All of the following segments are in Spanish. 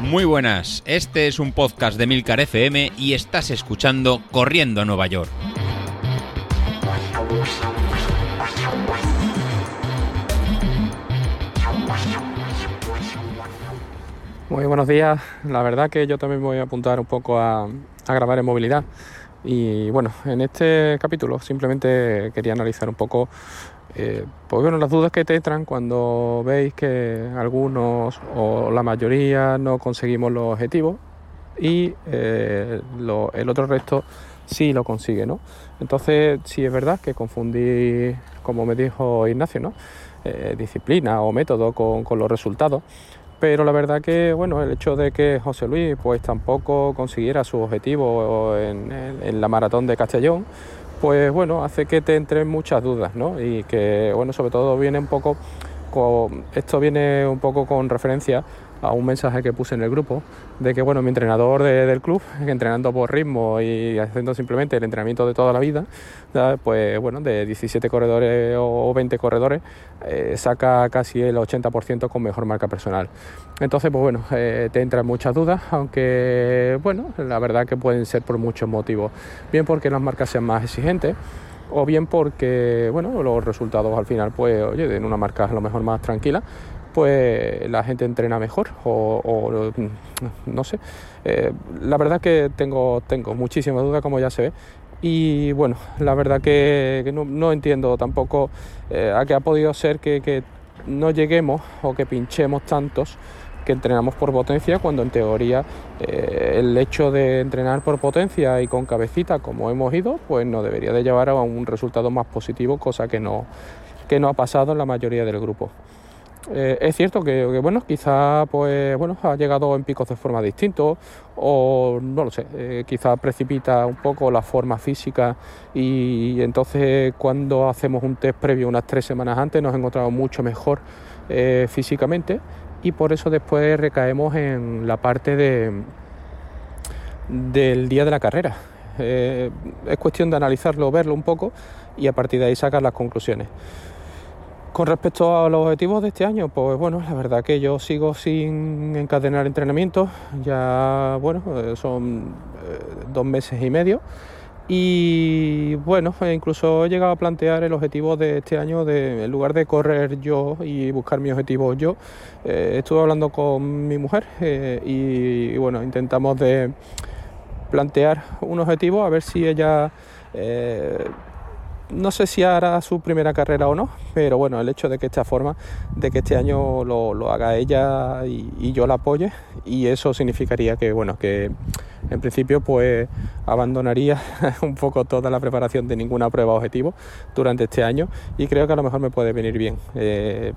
Muy buenas, este es un podcast de Milcar FM y estás escuchando Corriendo a Nueva York. Muy buenos días, la verdad que yo también voy a apuntar un poco a, a grabar en movilidad y bueno, en este capítulo simplemente quería analizar un poco eh, pues bueno, las dudas que te entran cuando veis que algunos o la mayoría no conseguimos los objetivos y eh, el otro resto sí lo consigue, ¿no? Entonces, sí es verdad que confundí, como me dijo Ignacio, ¿no? Eh, disciplina o método con, con, los resultados. Pero la verdad que, bueno, el hecho de que José Luis pues tampoco consiguiera su objetivo en, en, en la maratón de Castellón, pues bueno, hace que te entren muchas dudas, ¿no? Y que, bueno, sobre todo viene un poco, con, esto viene un poco con referencia a un mensaje que puse en el grupo de que bueno mi entrenador de, del club entrenando por ritmo y haciendo simplemente el entrenamiento de toda la vida pues bueno de 17 corredores o 20 corredores eh, saca casi el 80% con mejor marca personal. Entonces pues bueno eh, te entran muchas dudas aunque bueno la verdad que pueden ser por muchos motivos. Bien porque las marcas sean más exigentes o bien porque bueno los resultados al final pues oye en una marca a lo mejor más tranquila pues la gente entrena mejor o, no sé. Eh, la verdad que tengo, muchísimas dudas, como ya se ve. Y bueno, la verdad que, no, entiendo tampoco eh, a qué ha podido ser que, no lleguemos o que pinchemos tantos que entrenamos por potencia cuando en teoría eh, el hecho de entrenar por potencia y con cabecita como hemos ido pues nos debería de llevar a un resultado más positivo cosa que no, que no ha pasado en la mayoría del grupo. Eh, es cierto que, bueno, quizá pues bueno, ha llegado en picos de forma distintos o no lo sé, eh, quizá precipita un poco la forma física y, entonces cuando hacemos un test previo unas tres semanas antes nos encontramos mucho mejor eh, físicamente y por eso después recaemos en la parte de, del día de la carrera. es cuestión de analizarlo, verlo un poco y a partir de ahí sacar las conclusiones. Con respecto a los objetivos de este año, pues bueno, la verdad que yo sigo sin encadenar entrenamientos, ya bueno, eh, son eh, dos meses y medio. Y bueno, e incluso he llegado a plantear el objetivo de este año de, en lugar de correr yo y buscar mi objetivo yo, eh, estuve hablando con mi mujer y, y, bueno, intentamos de plantear un objetivo a ver si ella no sé si hará su primera carrera o no, pero bueno, el hecho de que esta forma, de que este año lo, haga ella y, yo la apoye, y eso significaría que, bueno, que en principio pues abandonaría un poco toda la preparación de ninguna prueba objetivo durante este año y creo que a lo mejor me puede venir bien. Eh,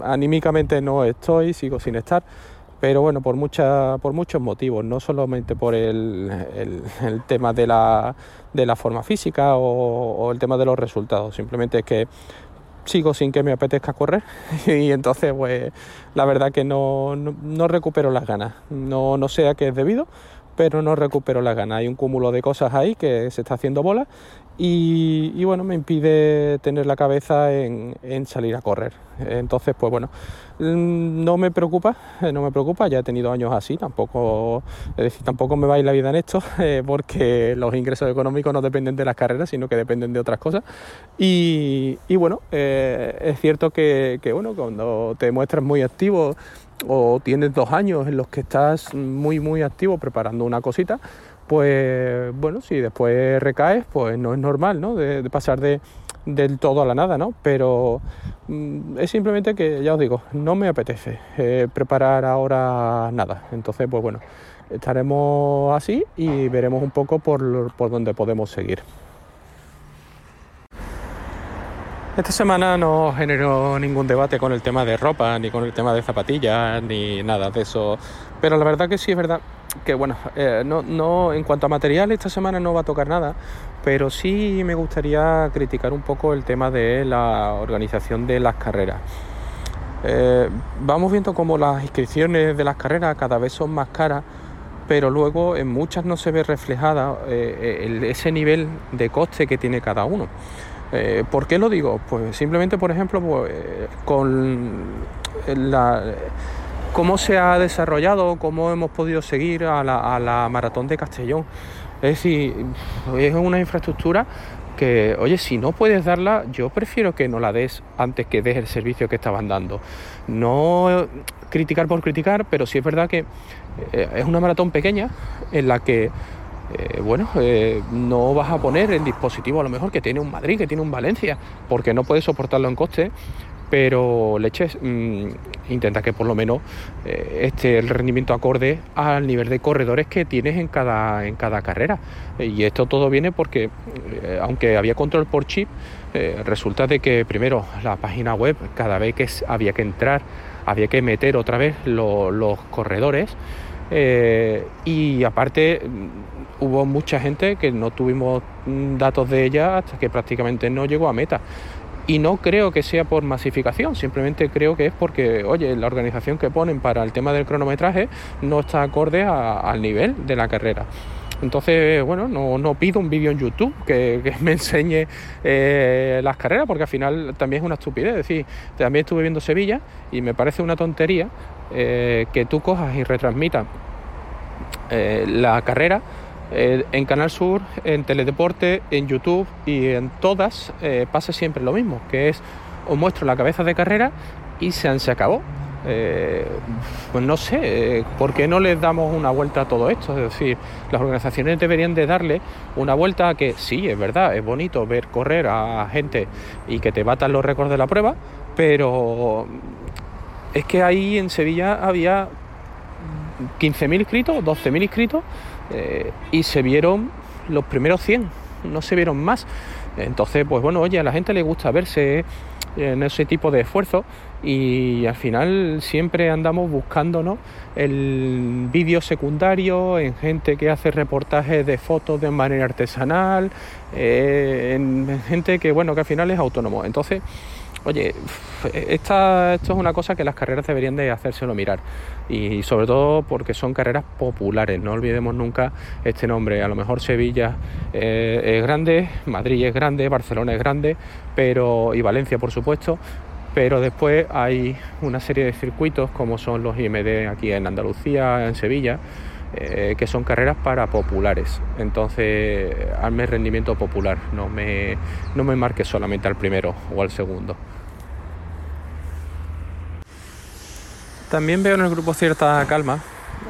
anímicamente no estoy, sigo sin estar, pero bueno, por, mucha, por muchos motivos, no solamente por el, el, tema de la, de la, forma física o, el tema de los resultados, simplemente es que sigo sin que me apetezca correr y entonces pues la verdad que no, no, no recupero las ganas, no, no sé a qué es debido, pero no recupero las ganas. Hay un cúmulo de cosas ahí que se está haciendo bola y, bueno, me impide tener la cabeza en, salir a correr. Entonces, pues bueno, mm, no me preocupa, eh, no me preocupa, ya he tenido años así, tampoco, es decir, tampoco me va a la vida en esto, eh, porque los ingresos económicos no dependen de las carreras, sino que dependen de otras cosas. Y, bueno, eh, es cierto que, que, bueno, cuando te muestras muy activo o tienes dos años en los que estás muy, muy activo preparando una cosita, pues bueno, si después recaes, pues no es normal, ¿no? De, pasar de, del todo a la nada, ¿no? Pero mm, es simplemente que, ya os digo, no me apetece eh, preparar ahora nada. Entonces, pues bueno, estaremos así y veremos un poco por, por dónde podemos seguir. Esta semana no generó ningún debate con el tema de ropa, ni con el tema de zapatillas, ni nada de eso. Pero la verdad que sí es verdad que, bueno, eh, no, no, en cuanto a material, esta semana no va a tocar nada, pero sí me gustaría criticar un poco el tema de la organización de las carreras. Eh, vamos viendo cómo las inscripciones de las carreras cada vez son más caras, pero luego en muchas no se ve reflejada eh, ese nivel de coste que tiene cada uno. Eh, ¿Por qué lo digo? Pues simplemente, por ejemplo, pues, con cómo se ha desarrollado, cómo hemos podido seguir a la, maratón de Castellón. Es decir, es una infraestructura que, oye, si no puedes darla, yo prefiero que no la des antes que des el servicio que estaban dando. No criticar por criticar, pero sí es verdad que eh, es una maratón pequeña en la que eh, bueno, eh, no vas a poner el dispositivo a lo mejor que tiene un Madrid, que tiene un Valencia, porque no puedes soportarlo en coste, pero leches, mmm, intenta que por lo menos eh, esté el rendimiento acorde al nivel de corredores que tienes en cada, en cada carrera. Y esto todo viene porque, aunque había control por chip, resulta de que primero la página web, cada vez que había que entrar, había que meter otra vez los corredores. Y aparte hubo mucha gente que no tuvimos mm, datos de ella hasta que prácticamente no llegó a meta. Y no creo que sea por masificación, simplemente creo que es porque, oye, la organización que ponen para el tema del cronometraje no está acorde al nivel de la carrera. Entonces, bueno, no, pido un vídeo en YouTube que, me enseñe eh, las carreras, porque al final también es una estupidez. Es decir, también estuve viendo Sevilla y me parece una tontería eh, que tú cojas y retransmitas eh, la carrera eh, en Canal Sur, en Teledeporte, en YouTube y en todas pasa siempre lo mismo, que es os muestro la cabeza de carrera y se, se acabó. Pues no sé, ¿por qué no les damos una vuelta a todo esto? Es decir, las organizaciones deberían de darle una vuelta a que sí, es verdad, es bonito ver correr a gente y que te batan los récords de la prueba, pero es que ahí en Sevilla había 15.000 inscritos, 12.000 inscritos eh, y se vieron los primeros 100, no se vieron más. Entonces, pues bueno, oye, a la gente le gusta verse en ese tipo de esfuerzo y al final siempre andamos buscándonos el vídeo secundario en gente que hace reportajes de fotos de manera artesanal, eh, en gente que bueno que al final es autónomo. Entonces Oye, esta, esto es una cosa que las carreras deberían de hacérselo mirar. Y sobre todo porque son carreras populares, no olvidemos nunca este nombre, a lo mejor Sevilla eh, es grande, Madrid es grande, Barcelona es grande, pero y Valencia por supuesto, pero después hay una serie de circuitos como son los IMD aquí en Andalucía, en Sevilla, eh, que son carreras para populares. Entonces, hazme rendimiento popular, no me, no me marques solamente al primero o al segundo. También veo en el grupo cierta calma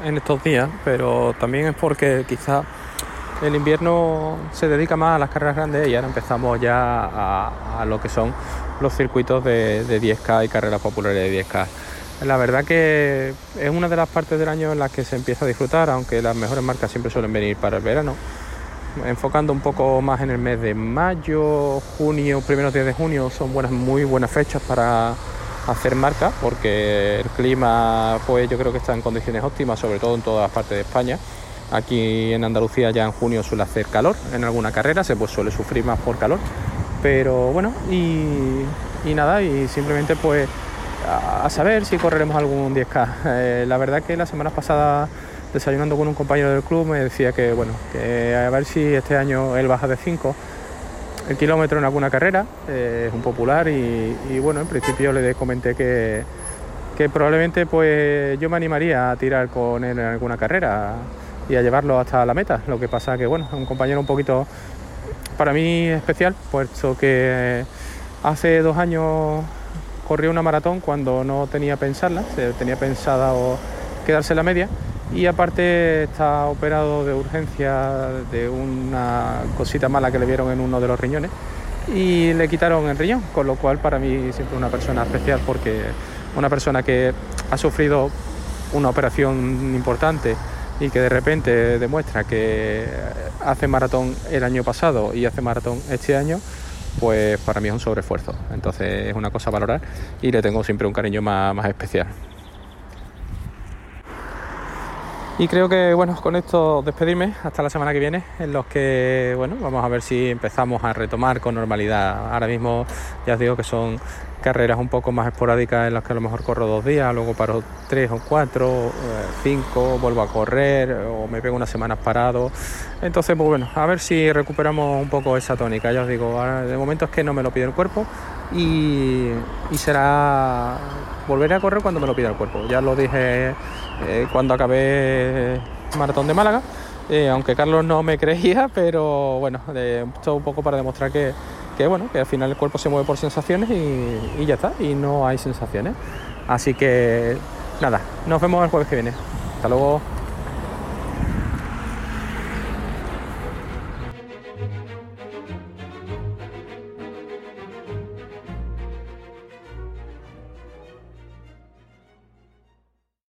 en estos días, pero también es porque quizá el invierno se dedica más a las carreras grandes y ahora empezamos ya a, lo que son los circuitos de 10K y carreras populares de 10K. La verdad que es una de las partes del año en las que se empieza a disfrutar, aunque las mejores marcas siempre suelen venir para el verano. Enfocando un poco más en el mes de mayo, junio, primeros días de junio son buenas, muy buenas fechas para hacer marcas, porque el clima, pues yo creo que está en condiciones óptimas, sobre todo en todas partes de España. Aquí en Andalucía ya en junio suele hacer calor en alguna carrera, se pues suele sufrir más por calor. Pero bueno, y, y nada, y simplemente pues a, saber si correremos algún 10K. Eh, la verdad que la semana pasada desayunando con un compañero del club me decía que bueno, que a ver si este año él baja de 5 el kilómetro en alguna carrera, eh, es un popular y, bueno, en principio le comenté que, que probablemente pues yo me animaría a tirar con él en alguna carrera y a llevarlo hasta la meta. Lo que pasa que bueno, es un compañero un poquito para mí especial, puesto que hace dos años corrió una maratón cuando no tenía pensarla, tenía pensada quedarse la media. Y aparte está operado de urgencia de una cosita mala que le vieron en uno de los riñones y le quitaron el riñón, con lo cual para mí siempre una persona especial porque una persona que ha sufrido una operación importante y que de repente demuestra que hace maratón el año pasado y hace maratón este año, pues para mí es un sobreesfuerzo. Entonces es una cosa a valorar y le tengo siempre un cariño más, más especial. Y creo que bueno, con esto despedirme hasta la semana que viene, en los que bueno, vamos a ver si empezamos a retomar con normalidad. Ahora mismo ya os digo que son carreras un poco más esporádicas en las que a lo mejor corro dos días, luego paro tres o cuatro, eh, cinco, vuelvo a correr o me pego unas semanas parado. Entonces, pues bueno, a ver si recuperamos un poco esa tónica. Ya os digo, de momento es que no me lo pide el cuerpo y, será volveré a correr cuando me lo pida el cuerpo. Ya lo dije eh, cuando acabé maratón de Málaga, eh, aunque Carlos no me creía, pero bueno, esto un poco para demostrar que, bueno, que al final el cuerpo se mueve por sensaciones y ya está, y no hay sensaciones. Así que nada, nos vemos el jueves que viene. Hasta luego.